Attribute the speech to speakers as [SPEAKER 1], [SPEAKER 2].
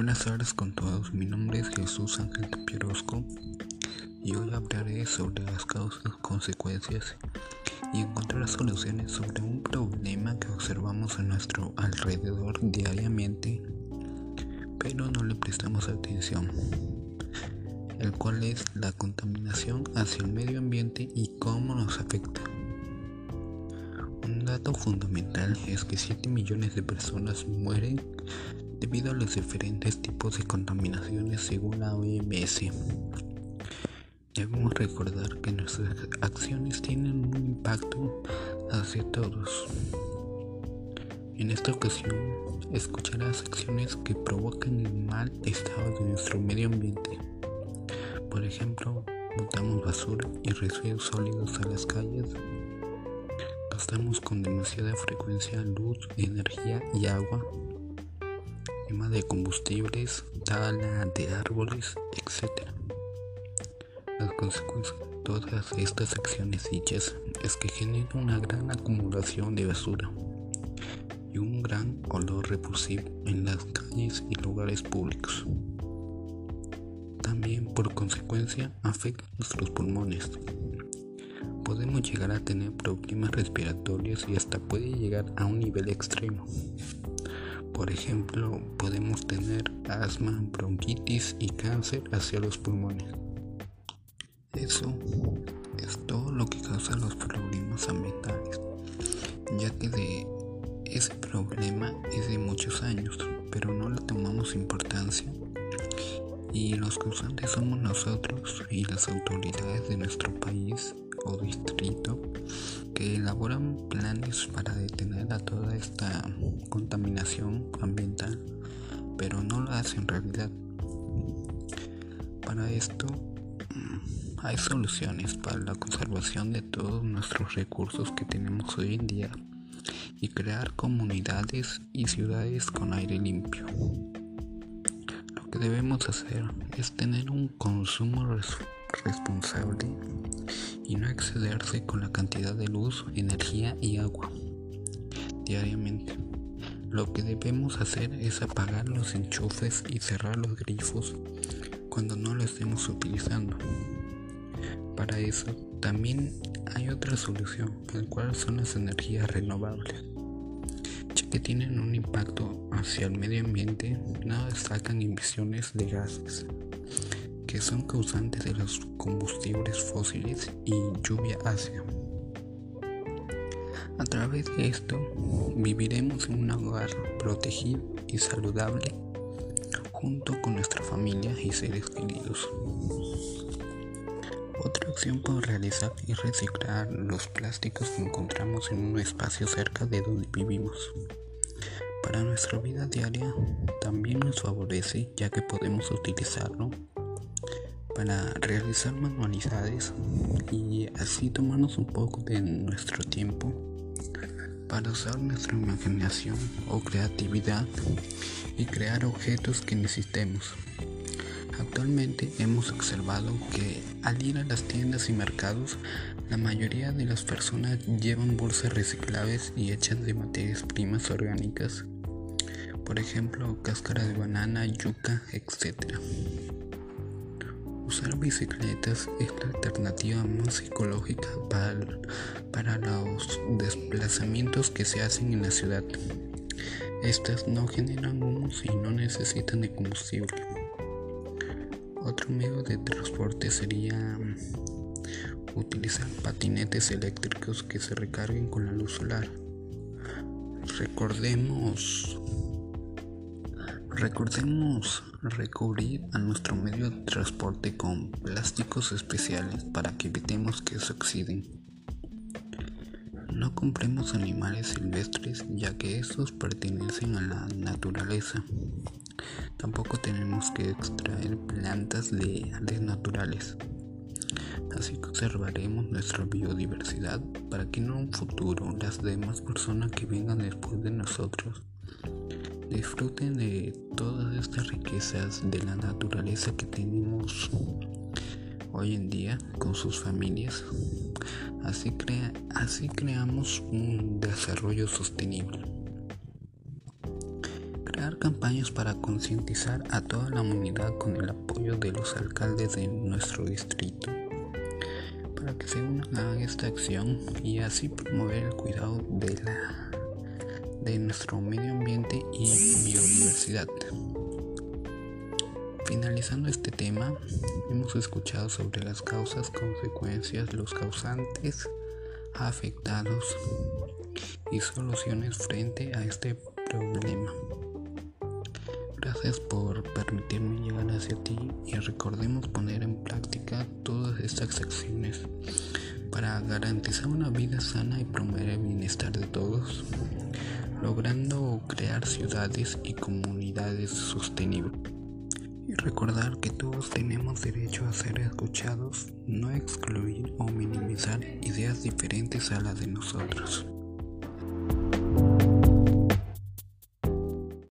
[SPEAKER 1] Buenas tardes con todos, mi nombre es Jesús Ángel Tapierosco y hoy hablaré sobre las causas, consecuencias y encontrar soluciones sobre un problema que observamos a nuestro alrededor diariamente, pero no le prestamos atención, el cual es la contaminación hacia el medio ambiente y cómo nos afecta. Un dato fundamental es que 7 millones de personas mueren debido a los diferentes tipos de contaminaciones según la OMS. Debemos recordar que nuestras acciones tienen un impacto hacia todos. En esta ocasión, escucharás acciones que provocan el mal estado de nuestro medio ambiente. Por ejemplo, botamos basura y residuos sólidos a las calles. Gastamos con demasiada frecuencia luz, energía y agua de combustibles, tala de árboles, etc. Las consecuencias de todas estas acciones dichas es que genera una gran acumulación de basura y un gran olor repulsivo en las calles y lugares públicos. También por consecuencia afecta nuestros pulmones. Podemos llegar a tener problemas respiratorios y hasta puede llegar a un nivel extremo. Por ejemplo, podemos tener asma, bronquitis y cáncer hacia los pulmones. Eso es todo lo que causa los problemas ambientales, ya que de ese problema es de muchos años, pero no le tomamos importancia y los causantes somos nosotros y las autoridades de nuestro país o distrito que elaboran planes para detener a toda esta contaminación ambiental, pero no lo hacen en realidad. Para esto mm, hay soluciones para la conservación de todos nuestros recursos que tenemos hoy en día y crear comunidades y ciudades con aire limpio. Lo que debemos hacer es tener un consumo responsable y no excederse con la cantidad de luz, energía y agua diariamente. Lo que debemos hacer es apagar los enchufes y cerrar los grifos cuando no lo estemos utilizando. Para eso también hay otra solución, el cual son las energías renovables, ya que tienen un impacto hacia el medio ambiente, no destacan emisiones de gases que son causantes de los combustibles fósiles y lluvia ácida. A través de esto viviremos en un hogar protegido y saludable junto con nuestra familia y seres queridos. Otra opción por realizar es reciclar los plásticos que encontramos en un espacio cerca de donde vivimos. Para nuestra vida diaria también nos favorece ya que podemos utilizarlo para realizar manualidades y así tomarnos un poco de nuestro tiempo para usar nuestra imaginación o creatividad y crear objetos que necesitemos. Actualmente hemos observado que al ir a las tiendas y mercados, la mayoría de las personas llevan bolsas reciclables y hechas de materias primas orgánicas, por ejemplo, cáscara de banana, yuca, etc. Usar bicicletas es la alternativa más ecológica para, para los desplazamientos que se hacen en la ciudad. Estas no generan humos y no necesitan de combustible. Otro medio de transporte sería mm, utilizar patinetes eléctricos que se recarguen con la luz solar. Recordemos Recordemos recubrir a nuestro medio de transporte con plásticos especiales para que evitemos que se oxiden. No compremos animales silvestres ya que estos pertenecen a la naturaleza. Tampoco tenemos que extraer plantas de áreas naturales. Así conservaremos nuestra biodiversidad para que en un futuro las demás personas que vengan después de nosotros disfruten de todas estas riquezas de la naturaleza que tenemos hoy en día con sus familias. Así, crea, así creamos un desarrollo sostenible. Crear campañas para concientizar a toda la comunidad con el apoyo de los alcaldes de nuestro distrito para que se unan a esta acción y así promover el cuidado de la de nuestro medio ambiente y biodiversidad. Finalizando este tema, hemos escuchado sobre las causas, consecuencias, los causantes, afectados y soluciones frente a este problema. Gracias por permitirme llegar hacia ti y recordemos poner en práctica todas estas acciones para garantizar una vida sana y promover el bienestar de todos, logrando crear ciudades y comunidades sostenibles. Y recordar que todos tenemos derecho a ser escuchados, no excluir o minimizar ideas diferentes a las de nosotros.